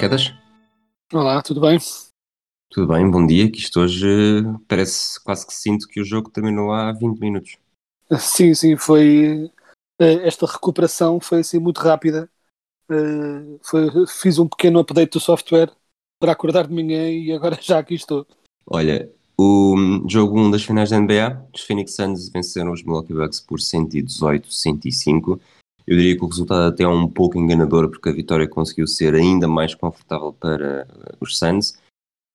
Quedas. Olá, tudo bem? Tudo bem? Bom dia. Que isto hoje eh, parece quase que sinto que o jogo terminou há 20 minutos. Sim, sim, foi. eh, Esta recuperação foi assim muito rápida. Eh, Foi, fiz um pequeno update do software para acordar de manhã e agora já aqui estou. Olha, o hum, jogo 1 das finais da NBA, os Phoenix Suns venceram os Milwaukee Bucks por 118-105. Eu diria que o resultado até é um pouco enganador, porque a vitória conseguiu ser ainda mais confortável para os Suns.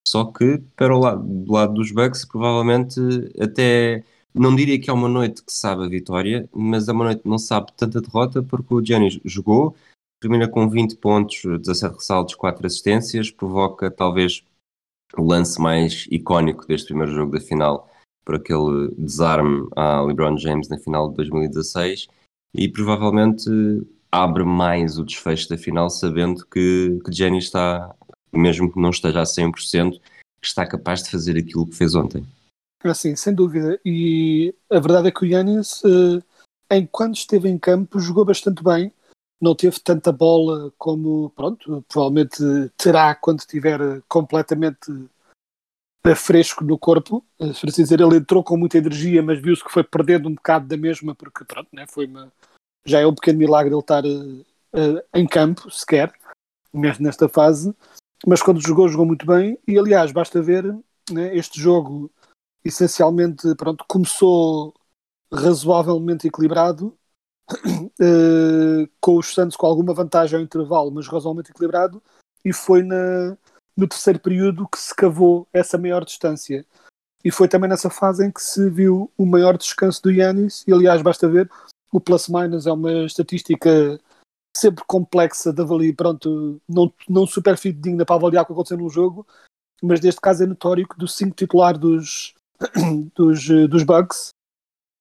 Só que, para o lado, do lado dos Bucks, provavelmente até não diria que é uma noite que sabe a vitória, mas é uma noite que não sabe tanta derrota, porque o Giannis jogou, termina com 20 pontos, 17 ressaltos, 4 assistências, provoca talvez o lance mais icónico deste primeiro jogo da final, por aquele desarme a LeBron James na final de 2016, e provavelmente abre mais o desfecho da final, sabendo que, que Giannis está, mesmo que não esteja a 100%, que está capaz de fazer aquilo que fez ontem. Assim, sem dúvida. E a verdade é que o Yannis, eh, enquanto esteve em campo, jogou bastante bem. Não teve tanta bola como, pronto, provavelmente terá quando estiver eh, completamente eh, fresco no corpo. Eh, Se dizer, ele entrou com muita energia, mas viu-se que foi perdendo um bocado da mesma, porque, pronto, né, foi uma, já é um pequeno milagre ele estar eh, eh, em campo, sequer, mesmo nesta fase. Mas quando jogou, jogou muito bem. E, aliás, basta ver né, este jogo essencialmente pronto, começou razoavelmente equilibrado, eh, com os Santos com alguma vantagem ao intervalo, mas razoavelmente equilibrado, e foi na, no terceiro período que se cavou essa maior distância. E foi também nessa fase em que se viu o maior descanso do Yannis, e aliás, basta ver, o plus-minus é uma estatística sempre complexa de avaliar, pronto, não, não super fidedigna para avaliar o que aconteceu num jogo, mas neste caso é notório que dos cinco titulares dos, dos, eh, dos Bucks,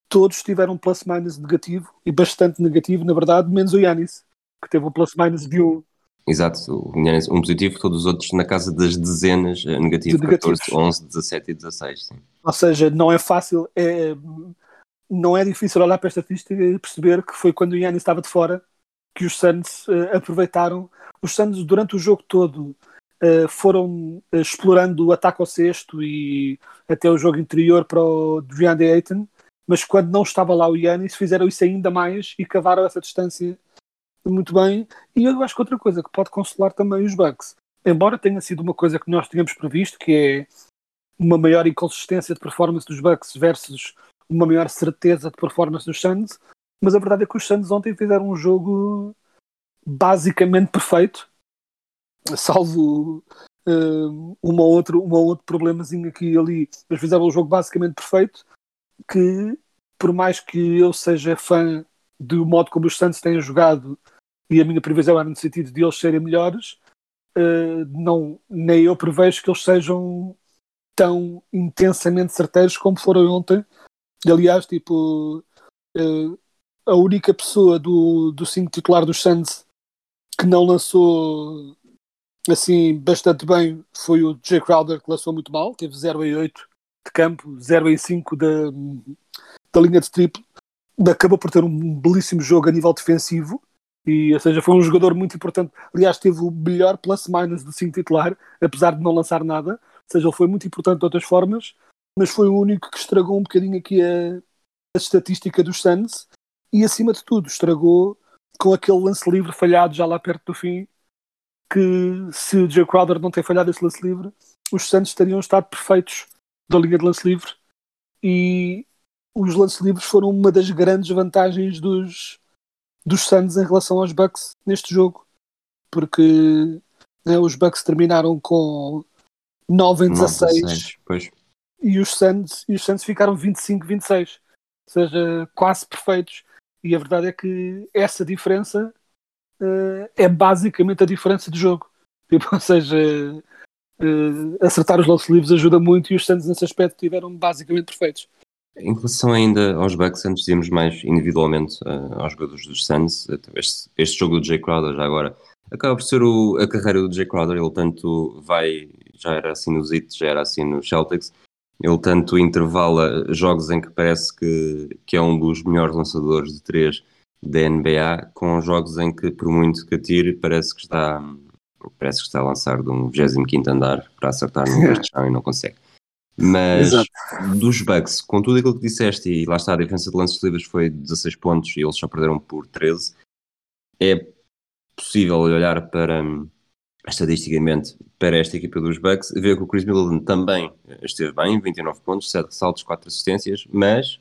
todos tiveram plus-minus negativo, e bastante negativo, na verdade, menos o Yanis, que teve um plus-minus de um. Exato, o Giannis um positivo, todos os outros na casa das dezenas, eh, negativo De 14, negativos. 11, 17 e 16. Sim. Ou seja, não é fácil, é, não é difícil olhar para esta estatística e perceber que foi quando o Yannis estava de fora que os Suns eh, aproveitaram. Os Suns, durante o jogo todo, eh, foram explorando o ataque ao sexto e até o jogo interior para o DeAndre Ayton, mas quando não estava lá o Yannis, fizeram isso ainda mais e cavaram essa distância muito bem. E eu acho que outra coisa que pode consolar também os Bucks, embora tenha sido uma coisa que nós tínhamos previsto, que é uma maior inconsistência de performance dos Bucks versus uma maior certeza de performance dos Suns, mas a verdade é que os Suns ontem fizeram um jogo basicamente perfeito, salvo uh, uma ou outra, uma ou outro problemazinho aqui e ali, mas fizeram um jogo basicamente perfeito, que por mais que eu seja fã do modo como os Suns têm jogado e a minha previsão era no sentido de eles serem melhores, uh, não, nem eu prevejo que eles sejam tão intensamente certeiros como foram ontem. Aliás, tipo, uh, a única pessoa do, do cinco titular dos Suns que não lançou assim bastante bem foi o Jay Crowder, que lançou muito mal, teve 0 em 8 de campo, 0 em 5 da, da linha de triplo. Acabou por ter um belíssimo jogo a nível defensivo, e, ou seja, foi um jogador muito importante. Aliás, teve o melhor plus-minus do 5 titular, apesar de não lançar nada. Ou seja, ele foi muito importante de outras formas, mas foi o único que estragou um bocadinho aqui a, a estatística dos Suns e, acima de tudo, estragou com aquele lance livre falhado já lá perto do fim. Que se o Jay Crowder não ter falhado esse lance livre, os Suns teriam estado perfeitos da linha de lance livre e os lances livres foram uma das grandes vantagens dos, dos Suns em relação aos Bucks neste jogo, porque né, os Bucks terminaram com 9 em 16 Pois. e os Suns, e os Suns ficaram 25-26. seja, quase perfeitos. E a verdade é que essa diferença uh, é basicamente a diferença de jogo. Tipo, ou seja, uh, acertar os lance livres ajuda muito e os Suns nesse aspecto tiveram basicamente perfeitos. Em relação ainda aos Bucks, antes de irmos mais individualmente uh, aos jogadores dos Suns, este, este, jogo do Jay Crowder já agora acaba por ser o, a carreira do Jay Crowder, ele tanto vai, já era assim no Zit, já era assim no Celtics, ele tanto intervala jogos em que parece que, que é um dos melhores lançadores de três da NBA, com jogos em que, por muito que atire, parece que está, parece que está a lançar de um 25 andar para acertar no chão e não consegue. Mas Exato. dos Bucks, com tudo aquilo que disseste, e lá está, a diferença de lances livres foi 16 pontos e eles só perderam por 13, é possível olhar para estatisticamente para esta equipa dos Bucks, ver que o Chris Middleton também esteve bem, 29 pontos, 7 ressaltos, 4 assistências, mas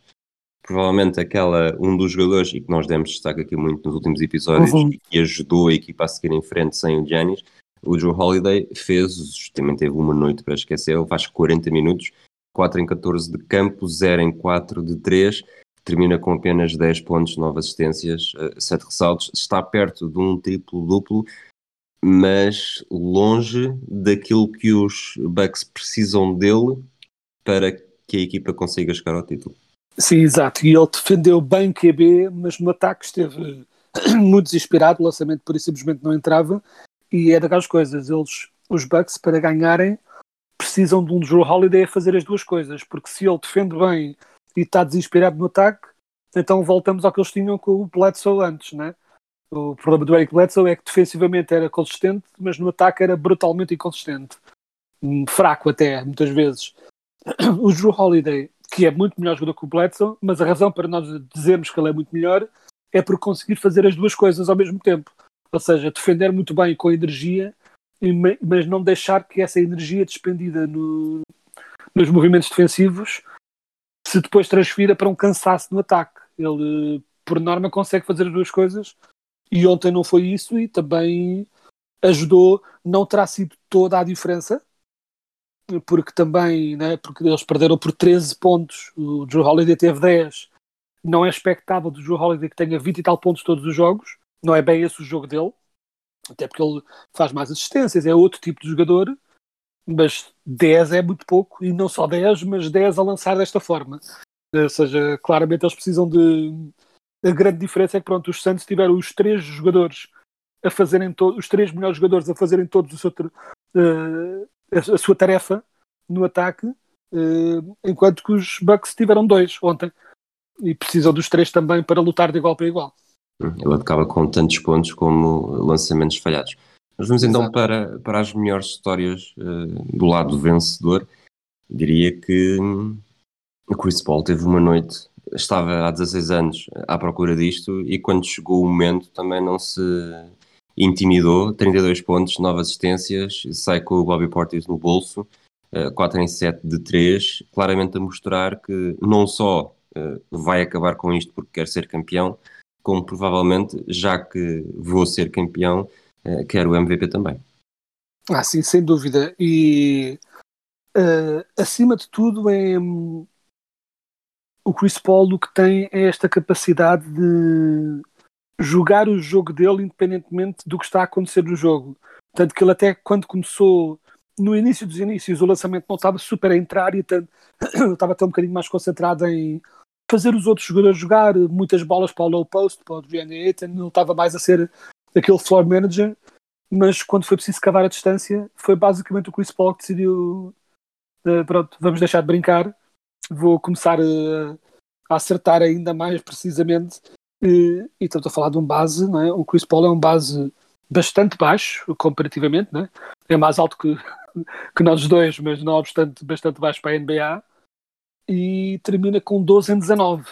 provavelmente aquela, um dos jogadores, e que nós demos destaque aqui muito nos últimos episódios, uhum. e que ajudou a equipa a seguir em frente sem o Giannis, o Joe Holiday fez, também teve uma noite para esquecer, ele faz 40 minutos, 4 em 14 de campo, 0 em 4 de 3, termina com apenas 10 pontos, 9 assistências, 7 eh, ressaltos, está perto de um triplo-duplo, mas longe daquilo que os Bucks precisam dele para que a equipa consiga chegar ao título. Sim, exato. E ele defendeu bem QB, mas no ataque esteve muito desesperado, o lançamento por isso simplesmente não entrava. E é daquelas coisas, eles, os Bucks, para ganharem, precisam de um Drew Holiday a fazer as duas coisas, porque se ele defende bem e está desesperado no ataque, então voltamos ao que eles tinham com o Bledsoe antes, né? O problema do Eric Bledsoe é que defensivamente era consistente, mas no ataque era brutalmente inconsistente. Hum, fraco até, muitas vezes. O Drew Holiday que é muito melhor jogador que o Bledsoe, mas a razão para nós dizermos que ele é muito melhor é por conseguir fazer as duas coisas ao mesmo tempo. Ou seja, defender muito bem com energia, mas não deixar que essa energia despendida no, nos movimentos defensivos se depois transfira para um cansaço no ataque. Ele, por norma, consegue fazer as duas coisas e ontem não foi isso e também ajudou. Não terá sido toda a diferença, porque também, né, porque eles perderam por 13 pontos, o Drew Holiday teve 10. Não é expectável do Drew Holiday que tenha 20 e tal pontos todos os jogos, não é bem esse o jogo dele, até porque ele faz mais assistências, é outro tipo de jogador, mas 10 é muito pouco, e não só 10, mas 10 a lançar desta forma. Ou seja, claramente eles precisam de. A grande diferença é que pronto, os Santos tiveram os três jogadores a fazerem todos, os três melhores jogadores a fazerem todos seu, uh, a, sua tarefa no ataque, uh, enquanto que os Bucks tiveram dois ontem e precisam dos três também para lutar de igual para igual. Hum, ele acaba com tantos pontos como lançamentos falhados. Mas vamos então para, para as melhores histórias uh, do lado vencedor. Diria que hum, o Chris Paul teve uma noite, estava há 16 anos à procura disto e quando chegou o momento também não se intimidou, 32 pontos, 9 assistências, sai com o Bobby Portis no bolso, 4 eh, em 7 de 3, claramente a mostrar que não só eh, vai acabar com isto porque quer ser campeão, como provavelmente, já que vou ser campeão, eh, quer o MVP também. Ah, sim, sem dúvida. E uh, acima de tudo é um, o Chris Paul o que tem é esta capacidade de jogar o jogo dele independentemente do que está a acontecer no jogo. Tanto que ele até quando começou no início dos inícios o lançamento não estava super a entrar e estava até um bocadinho mais concentrado em fazer os outros jogadores jogar muitas bolas para o low post, para o Adrian Ayton, não estava mais a ser aquele floor manager, mas quando foi preciso cavar a distância foi basicamente o Chris Paul que decidiu uh, pronto, vamos deixar de brincar vou começar uh, a acertar ainda mais precisamente e, e estamos a falar de um base, não é? o Chris Paul é um base bastante baixo, comparativamente, não é? é mais alto que, que nós dois, mas não obstante bastante baixo para a NBA, e termina com 12 em 19.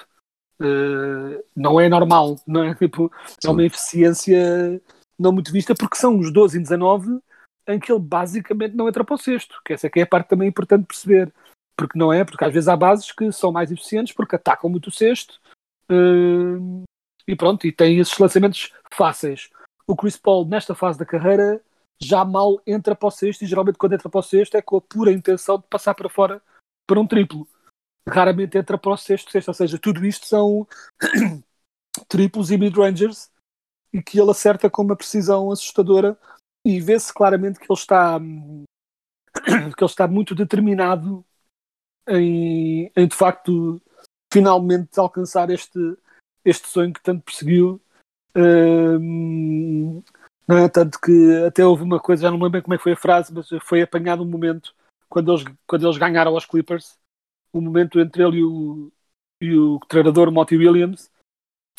Uh, eh, não é normal, não é? Tipo, é uma eficiência não muito vista, porque são os 12 em 19 em que ele basicamente não entra para o sexto, que essa é que é a parte também importante de perceber, porque não é, porque às vezes há bases que são mais eficientes porque atacam muito o sexto, uh, e pronto, e tem esses lançamentos fáceis. O Chris Paul, nesta fase da carreira, já mal entra para o sexto, e geralmente quando entra para o sexto é com a pura intenção de passar para fora para um triplo. Raramente entra para o sexto, sexto, ou seja, tudo isto são triplos e mid-rangers e que ele acerta com uma precisão assustadora e vê-se claramente que ele está que ele está muito determinado em, em de facto finalmente alcançar este, este sonho que tanto perseguiu não é? Tanto que até houve uma coisa, já não lembro bem como é que foi a frase, mas foi apanhado um momento quando eles, quando eles ganharam aos Clippers, um momento entre ele e o, e o treinador Monty Williams,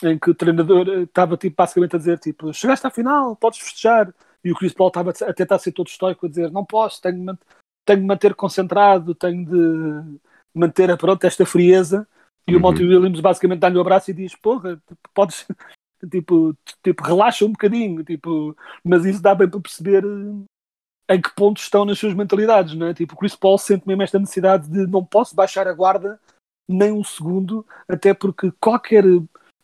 em que o treinador estava tipo, basicamente a dizer tipo, chegaste à final, podes festejar. E o Chris Paul estava a tentar ser todo estoico a dizer não posso, tenho de, tenho de manter concentrado, tenho de manter pronto, esta frieza. E uhum. o Monty Williams basicamente dá-lhe o abraço e diz: Porra, podes, tipo, tipo, relaxa um bocadinho, tipo, mas isso dá bem para perceber eh, em que ponto estão nas suas mentalidades, não é? Tipo, o Chris Paul sente mesmo esta necessidade de não posso baixar a guarda nem um segundo, até porque qualquer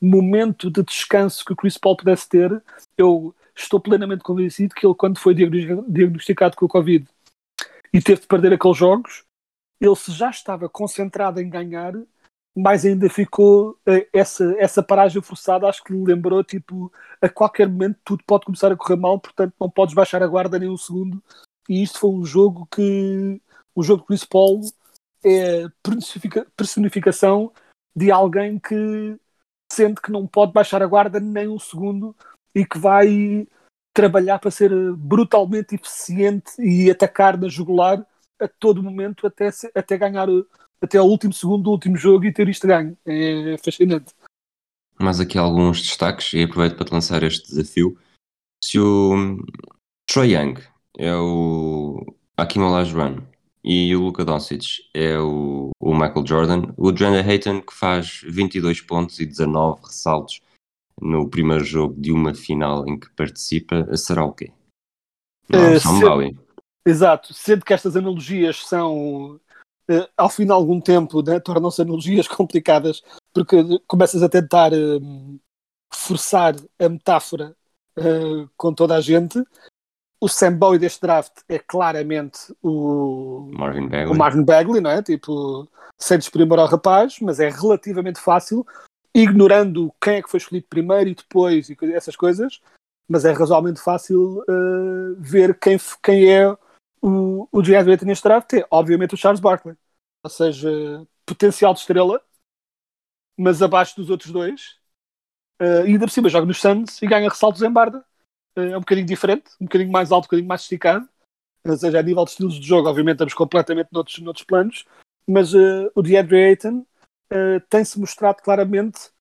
momento de descanso que o Chris Paul pudesse ter, eu estou plenamente convencido que ele, quando foi diagnosticado com o Covid e teve de perder aqueles jogos, ele se já estava concentrado em ganhar, mais ainda ficou uh, essa, essa paragem forçada, acho que lembrou, tipo, a qualquer momento tudo pode começar a correr mal, portanto não podes baixar a guarda nem um segundo. E isto foi um jogo que, o jogo de Chris Paul é personificação de alguém que sente que não pode baixar a guarda nem um segundo e que vai trabalhar para ser brutalmente eficiente e atacar na jugular a todo momento até, até ganhar até ao último segundo do último jogo e ter isto ganho. É fascinante. Mas aqui alguns destaques e aproveito para te lançar este desafio. Se o Troy Young é o Akim Olajuwon e o Luka Doncic é o, o Michael Jordan, o Andrew Hayton que faz 22 pontos e 19 ressaltos no primeiro jogo de uma final em que participa, será o quê? Não, uh, sendo, Exato, sendo que estas analogias são ao fim de algum tempo, né, tornam-se analogias complicadas, porque começas a tentar uh, forçar a metáfora uh, com toda a gente. O Sam Bowie deste draft é claramente o Marvin Bagley, o Marvin Bagley não é? Tipo, sem desprimor ao rapaz, mas é relativamente fácil, ignorando quem é que foi escolhido primeiro e depois e essas coisas, mas é razoavelmente fácil uh, ver quem, quem é o, o Jazz neste draft é, obviamente, o Charles Barkley. Ou seja, potencial de estrela, mas abaixo dos outros dois. Uh, e ainda por cima joga nos Suns e ganha ressaltos em Barda. Uh, é um bocadinho diferente, um bocadinho mais alto, um bocadinho mais esticado. Ou seja, a nível de estilos de jogo, obviamente, estamos completamente noutros, noutros planos. Mas uh, o DeAndre Ayton tem-se mostrado claramente,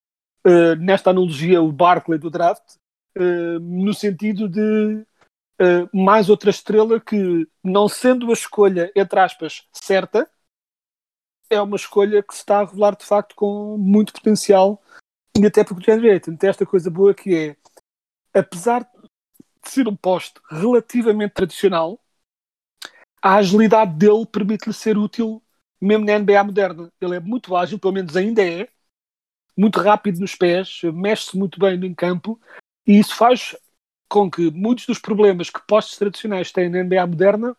nesta analogia, o Barkley do draft, no sentido de uh, mais outra estrela que, não sendo a escolha, entre aspas, certa, é uma escolha que se está a revelar de facto com muito potencial e até porque o Ayton tem esta coisa boa que é, apesar de ser um poste relativamente tradicional, a agilidade dele permite-lhe ser útil mesmo na NBA moderna. Ele é muito ágil, pelo menos ainda é, muito rápido nos pés, mexe-se muito bem no campo e isso faz com que muitos dos problemas que postos tradicionais têm na NBA moderna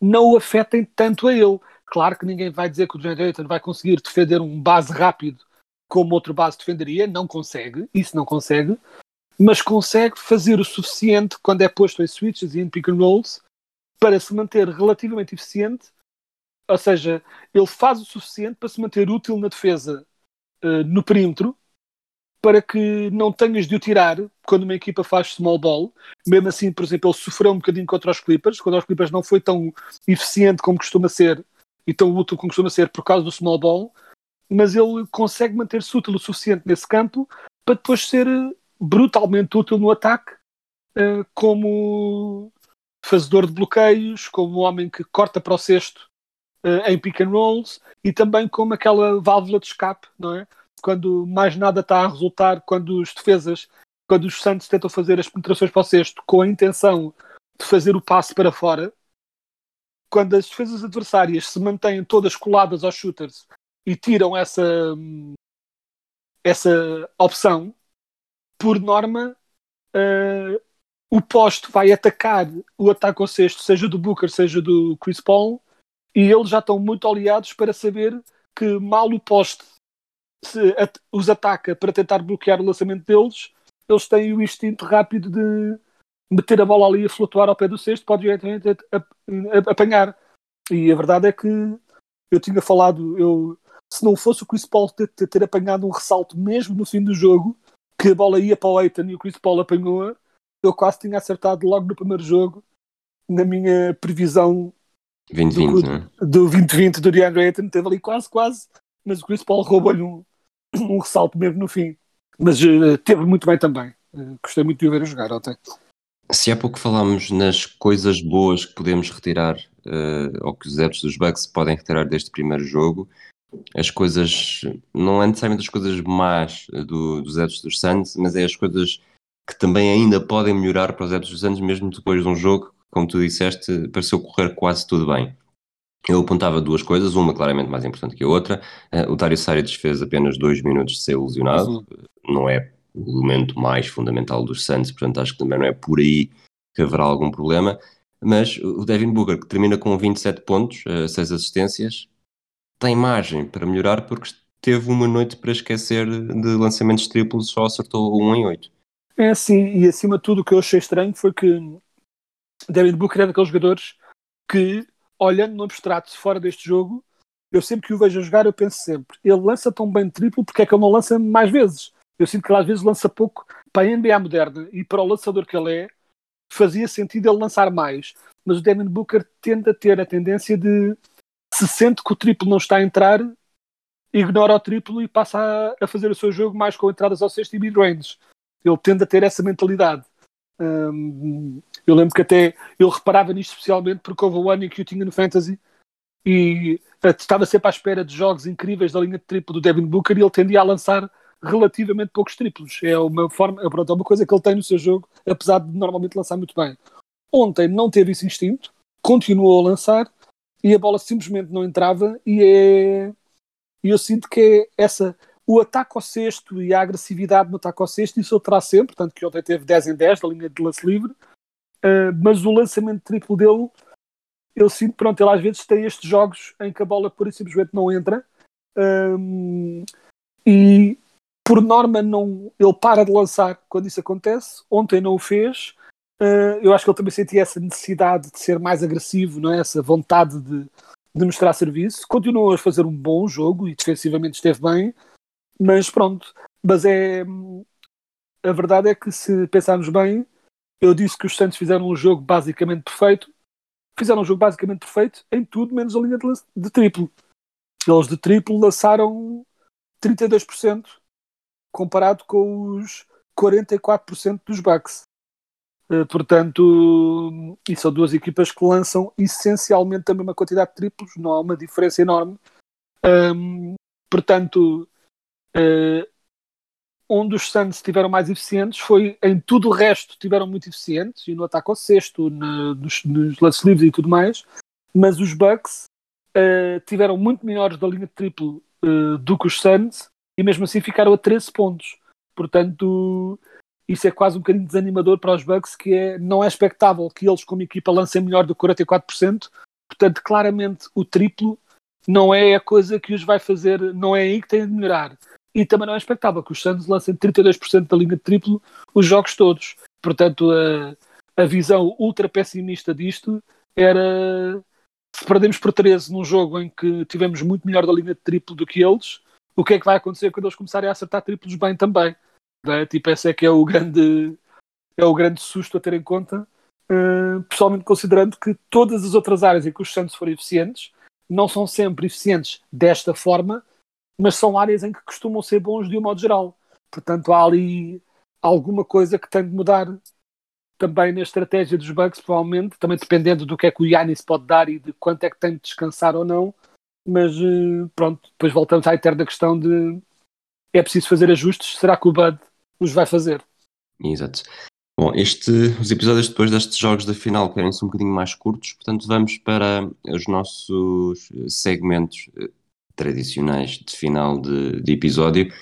não o afetem tanto a ele. Claro que ninguém vai dizer que o Dwayne Ayton vai conseguir defender um base rápido como outro base defenderia, não consegue, isso não consegue, mas consegue fazer o suficiente quando é posto em switches e em pick and rolls para se manter relativamente eficiente, ou seja, ele faz o suficiente para se manter útil na defesa uh, no perímetro para que não tenhas de o tirar quando uma equipa faz small ball. Mesmo assim, por exemplo, ele sofreu um bocadinho contra os Clippers, quando os Clippers não foi tão eficiente como costuma ser e tão útil como costuma ser por causa do small ball, mas ele consegue manter-se útil o suficiente nesse campo para depois ser brutalmente útil no ataque, eh, como fazedor de bloqueios, como um homem que corta para o cesto eh, em pick and rolls e também como aquela válvula de escape, não é? Quando mais nada está a resultar, quando os defesas, quando os Santos tentam fazer as penetrações para o sexto com a intenção de fazer o passe para fora, quando as defesas adversárias se mantêm todas coladas aos shooters e tiram essa, essa opção, por norma, uh, o posto vai atacar o ataque ao sexto, seja do Booker, seja do Chris Paul, e eles já estão muito aliados para saber que mal o poste se at- os ataca para tentar bloquear o lançamento deles, eles têm o instinto rápido de meter a bola ali a flutuar ao pé do cesto, pode a- apanhar. E a verdade é que eu tinha falado, eu, se não fosse o Chris Paul ter, ter- apanhado um ressalto mesmo no fim do jogo, que a bola ia para o Aiton e o Chris Paul apanhou, eu quase tinha acertado logo no primeiro jogo, na minha previsão 2020, do- não é? do 2020 do DeAndre Ayton, teve ali quase, quase, mas o Chris Paul roubou-lhe um, um ressalto mesmo no fim. Mas eh, teve muito bem também. Eh, gostei muito de o ver a jogar ontem. Se há pouco falámos nas coisas boas que podemos retirar, eh, ou que os adeptos dos Bucks podem retirar deste primeiro jogo, as coisas, não é necessariamente as coisas más do- dos adeptos dos Suns, mas é as coisas que também ainda podem melhorar para os adeptos dos Suns, mesmo depois de um jogo, como tu disseste, pareceu correr quase tudo bem. Eu apontava duas coisas, uma claramente mais importante que a outra. Eh, o Dario Saric fez apenas dois minutos de ser lesionado, não é o elemento mais fundamental dos Suns, portanto acho que também não é por aí que haverá algum problema. Mas o Devin Booker, que termina com 27 pontos, 6 assistências, tem margem para melhorar porque teve uma noite para esquecer de lançamentos triplos, só acertou 1 em 8. É assim, e acima de tudo o que eu achei estranho foi que Devin Booker é daqueles jogadores que, olhando no abstrato fora deste jogo, eu sempre que o vejo a jogar, eu penso sempre, ele lança tão bem triplo, porque é que ele não lança mais vezes? Eu sinto que ele às vezes lança pouco para a NBA moderna e para o lançador que ele é, fazia sentido ele lançar mais. Mas o Devin Booker tende a ter a tendência de, se sente que o triplo não está a entrar, ignora o triplo e passa a, fazer o seu jogo mais com entradas ao sexto e mid-range. Ele tende a ter essa mentalidade. Hum, eu lembro que até eu reparava nisto especialmente porque houve um ano em que eu tinha no Fantasy e eh, estava sempre à espera de jogos incríveis da linha de triplo do Devin Booker e ele tendia a lançar relativamente poucos triplos. É uma forma, é, pronto, é uma coisa que ele tem no seu jogo, apesar de normalmente lançar muito bem. Ontem não teve esse instinto, continuou a lançar e a bola simplesmente não entrava e é e eu sinto que é essa o ataque ao sexto e a agressividade no ataque ao sexto, isso ele terá sempre, tanto que ontem teve 10 em 10 da linha de lance livre, uh, mas o lançamento triplo dele, eu sinto, pronto, ele às vezes tem estes jogos em que a bola pura e simplesmente não entra, um, e por norma não, ele para de lançar quando isso acontece, ontem não o fez, uh, eu acho que ele também sentia essa necessidade de ser mais agressivo, não é? essa vontade de, de mostrar serviço, continuou a fazer um bom jogo e defensivamente esteve bem, mas pronto, mas é a verdade é que se pensarmos bem, eu disse que os Santos fizeram um jogo basicamente perfeito, fizeram um jogo basicamente perfeito em tudo menos a linha de, de triplo. Eles de triplo lançaram 32% comparado com os 44% dos Bucks. Uh, portanto, e são duas equipas que lançam essencialmente a mesma quantidade de triplos, não há uma diferença enorme. Portanto, Uh, onde os Suns estiveram mais eficientes foi em tudo o resto tiveram muito eficientes e no ataque ao sexto, nos, nos lances livres e tudo mais, mas os Bucks uh, tiveram muito melhores da linha de triplo uh, do que os Suns e mesmo assim ficaram a 13 pontos. Portanto, isso é quase um bocadinho desanimador para os Bucks, que é, não é expectável que eles como equipa lancem melhor do que 44%. Portanto, claramente o triplo não é a coisa que os vai fazer, não é aí que tem de melhorar e também não é expectável que os Santos lancem 32% da linha de triplo os jogos todos. Portanto, a, a visão ultra pessimista disto era se perdemos por 13 num jogo em que tivemos muito melhor da linha de triplo do que eles, o que é que vai acontecer quando eles começarem a acertar triplos bem também? É? Tipo, esse é que é o grande é o grande susto a ter em conta, uh, pessoalmente considerando que todas as outras áreas em que os Santos foram eficientes não são sempre eficientes desta forma, mas são áreas em que costumam ser bons de um modo geral. Portanto, há ali alguma coisa que tem de mudar também na estratégia dos Bucks, provavelmente, também dependendo do que é que o Yannis pode dar e de quanto é que tem de descansar ou não. Mas pronto, depois voltamos à eterna questão de é preciso fazer ajustes, será que o Bud os vai fazer? Exato. Bom, este, os episódios depois destes jogos da final querem-se um bocadinho mais curtos, portanto vamos para os nossos segmentos tradicionais de final de, de, episódio.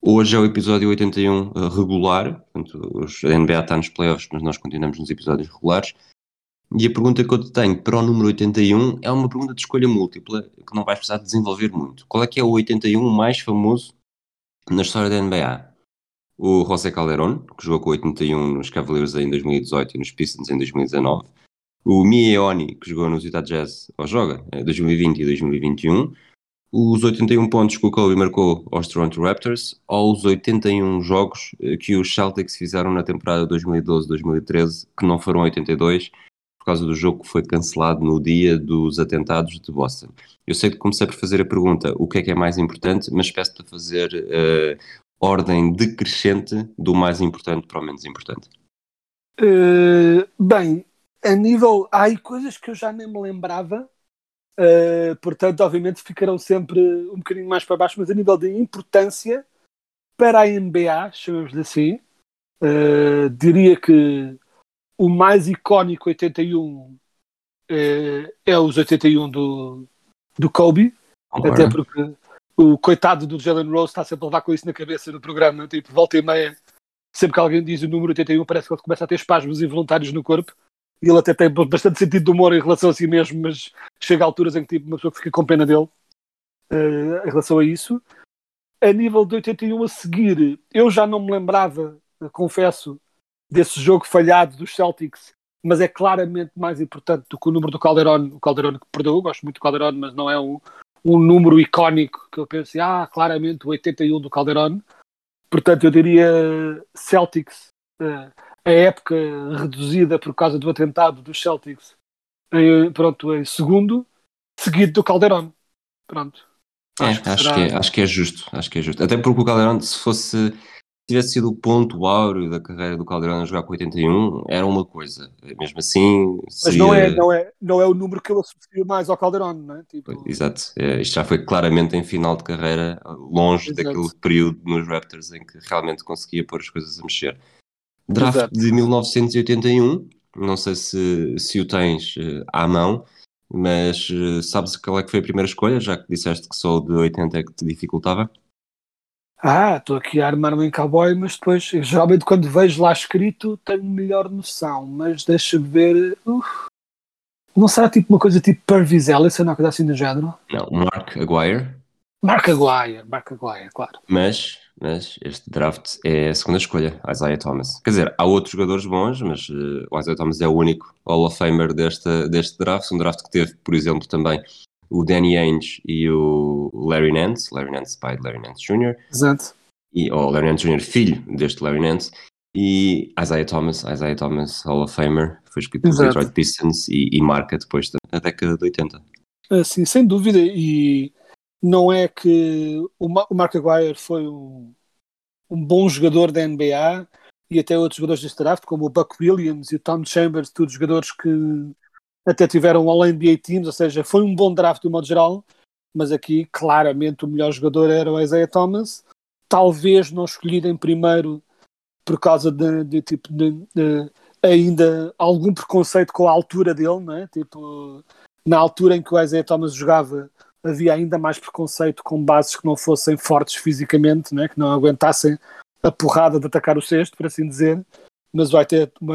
Hoje é o episódio 81 uh, regular, portanto, os, a NBA está nos playoffs, mas nós continuamos nos episódios regulares. E a pergunta que eu te tenho para o número 81 é uma pergunta de escolha múltipla que não vais precisar desenvolver muito. Qual é que é o 81 mais famoso na história da NBA? O José Calderón, que jogou com o 81 nos Cavaliers em 2018 e nos Pistons em 2019. O Mieoni, que jogou nos Utah Jazz, ou joga, em 2020 e 2021 os 81 pontos que o Kobe marcou aos Toronto Raptors ou os 81 jogos eh, que os Celtics fizeram na temporada 2012-2013, que não foram 82, por causa do jogo que foi cancelado no dia dos atentados de Boston. Eu sei que comecei por fazer a pergunta o que é que é mais importante, mas peço-te a fazer uh, ordem decrescente do mais importante para o menos importante. Uh, bem, a nível. Há coisas que eu já nem me lembrava Uh, portanto, obviamente, ficarão sempre um bocadinho mais para baixo, mas a nível de importância para a NBA, chamamos-lhe assim, uh, diria que o mais icónico 81 uh, é os 81 do, do Kobe, até porque o coitado do Jalen Rose está sempre a levar com isso na cabeça no programa, tipo, volta e meia, sempre que alguém diz o número 81, parece que ele começa a ter espasmos involuntários no corpo e ele até tem bastante sentido de humor em relação a si mesmo, mas chega a alturas em que tipo, uma pessoa fica com pena dele uh, em relação a isso. A nível de 81 a seguir, eu já não me lembrava, confesso, desse jogo falhado dos Celtics, mas é claramente mais importante do que o número do Calderon. O Calderon que perdeu, gosto muito do Calderon, mas não é um, um número icónico que eu pensei, ah, claramente o 81 do Calderon. Portanto, eu diria Celtics. Uh, a época reduzida por causa do atentado dos Celtics em, pronto, em segundo, seguido do Calderon. Pronto. É, acho, que, acho, será... que é, acho que é justo, acho que é justo. Até porque o Calderon, se fosse tivesse sido o ponto áureo da carreira do Calderon a jogar com 81, era uma coisa. Mesmo assim. Seria... Mas não é, não, é, não é o número que eu associo mais ao Calderon, não é? Tipo... Exato. É, isto já foi claramente em final de carreira, longe Exato. daquele período nos Raptors em que realmente conseguia pôr as coisas a mexer. Draft Exato. de 1981, não sei se, se o tens uh, à mão, mas uh, sabes qual é que foi a primeira escolha, já que disseste que só o de 80 é que te dificultava? Ah, estou aqui a armar-me em cowboy, mas depois, geralmente quando vejo lá escrito, tenho melhor noção, mas deixa-me ver. Uf, não será tipo uma coisa tipo Purvis Ellis, uma coisa assim do género? Não, Mark Aguirre. Mark Aguirre, Mark Aguirre, claro. Mas mas este draft é a segunda escolha, Isaiah Thomas. Quer dizer, há outros jogadores bons, mas uh, o Isaiah Thomas é o único Hall of Famer deste, deste draft. Um draft que teve, por exemplo, também o Danny Ainge e o Larry Nance, Larry Nance, pai de Larry Nance Jr. Exato. E, ou Larry Nance Jr., filho deste Larry Nance. E Isaiah Thomas, Isaiah Thomas, Hall of Famer, foi escrito pelos Detroit Pistons e, e marca depois da década de 80. Ah, sim, sem dúvida. E não é que o, Ma o Mark Aguirre foi um, um bom jogador da NBA e até outros jogadores deste draft, como o Buck Williams e o Tom Chambers, todos jogadores que até tiveram All-NBA Teams, ou seja, foi um bom draft de um modo geral, mas aqui claramente o melhor jogador era o Isaiah Thomas, talvez não escolhido em primeiro por causa de, de tipo de, de, ainda algum preconceito com a altura dele, não é? Tipo, na altura em que o Isaiah Thomas jogava, havia ainda mais preconceito com bases que não fossem fortes fisicamente, né? que não aguentassem a porrada de atacar o cesto, por assim dizer. Mas o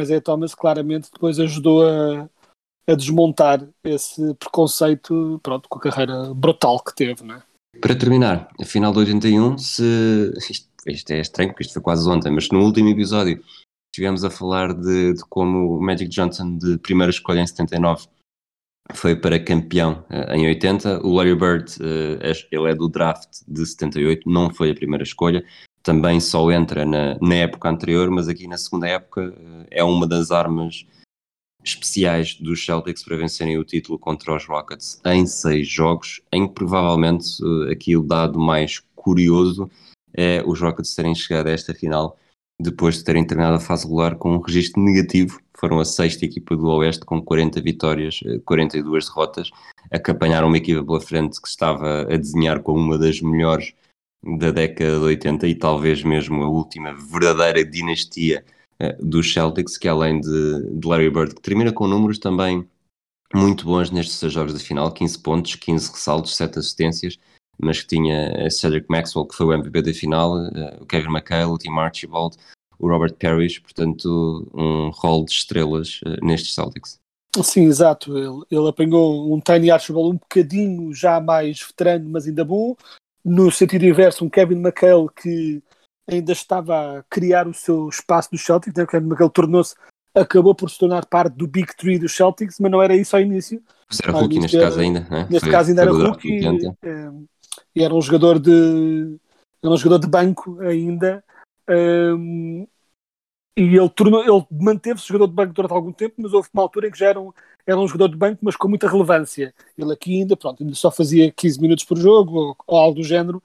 Isaiah Thomas claramente depois ajudou a, a desmontar esse preconceito pronto, com a carreira brutal que teve. Né? Para terminar, a final de 81, se... Isto, isto é estranho porque isto foi quase ontem, mas no último episódio estivemos a falar de, de como o Magic Johnson de primeira escolha em 79 foi para campeão uh, em 80. O Larry Bird, uh, ele é do draft de 78, não foi a primeira escolha. Também só entra na, na época anterior, mas aqui na segunda época uh, é uma das armas especiais dos Celtics para vencerem o título contra os Rockets em seis jogos, em que provavelmente aqui o dado mais curioso é os Rockets terem chegado a esta final depois de terem terminado a fase regular com um registro negativo. Foram a sexta equipa do Oeste com 40 vitórias, 42 eh, derrotas, acapanharam uma equipa pela frente que estava a desenhar como uma das melhores da década de 80 e talvez mesmo a última verdadeira dinastia uh, dos Celtics, que além de, de, Larry Bird, que termina com números também muito bons nestes seis jogos de final, 15 pontos, 15 ressaltos, 7 assistências, mas que tinha Cedric Maxwell, que foi o MVP da final, uh, o Kevin McHale, o Tim Archibald, o Robert Parrish, portanto, um rol de estrelas uh, nestes Celtics. Sim, exato. Ele, ele apanhou um Tiny Archibald um bocadinho já mais veterano, mas ainda bom. No sentido inverso, um Kevin McHale que ainda estava a criar o seu espaço do Celtics. Né? O Kevin McHale tornou-se, acabou por se tornar parte do Big Three dos Celtics, mas não era isso ao início. Pois era rookie neste caso ainda, né? Neste Foi- caso ainda era rookie 80. E era um jogador de era um jogador de banco ainda ehm, e ele, tornou, ele manteve-se jogador de banco durante algum tempo mas houve uma altura em que já era um, era um jogador de banco mas com muita relevância ele aqui ainda, pronto, ainda só fazia 15 minutos por jogo ou, ou algo do género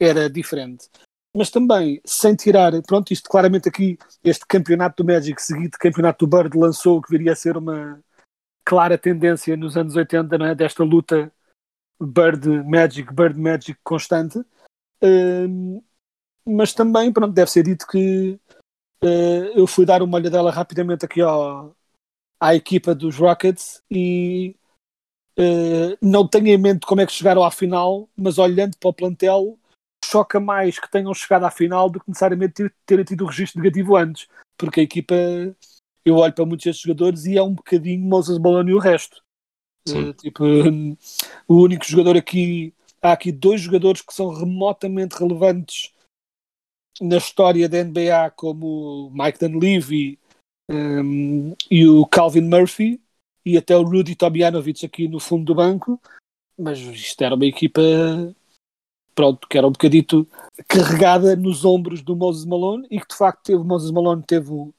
era diferente mas também, sem tirar, pronto, isto claramente aqui, este campeonato do Magic seguido de campeonato do Bird lançou o que viria a ser uma clara tendência nos anos 80, não é? desta luta Bird Magic, Bird Magic constante. Hum, mas também, pronto, deve ser dito que eh, eu fui dar uma olhadela rapidamente aqui ao, à equipa dos Rockets e eh, não tenho em mente como é que chegaram à final, mas olhando para o plantel, choca mais que tenham chegado à final do que necessariamente ter, terem tido o registro negativo antes, porque a equipa, eu olho para muitos destes jogadores e é um bocadinho Moses Malone e o resto. Eh, tipo, o único jogador aqui, há aqui dois jogadores que são remotamente relevantes na história da NBA, como o Mike Dunleavy hum, e o Calvin Murphy, e até o Rudy Tobianovich aqui no fundo do banco, mas isto era uma equipa pronto, que era um bocadito carregada nos ombros do Moses Malone e que de facto teve, o Moses Malone teve um-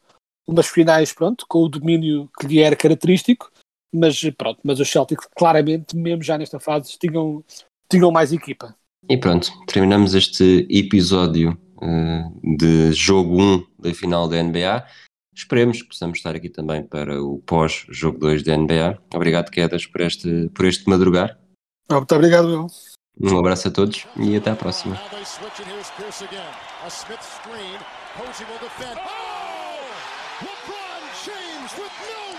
umas finais, pronto, com o domínio que lhe era característico, mas pronto, mas os Celtics claramente, mesmo já nesta fase, tinham, tinham mais equipa. E pronto, terminamos este episódio eh, de jogo 1 da final da NBA. Esperemos que possamos estar aqui também para o pós-jogo 2 da NBA. Obrigado, Quedas, por este, por este madrugar. Muito obrigado, meu. Um abraço a todos e até à próxima. Now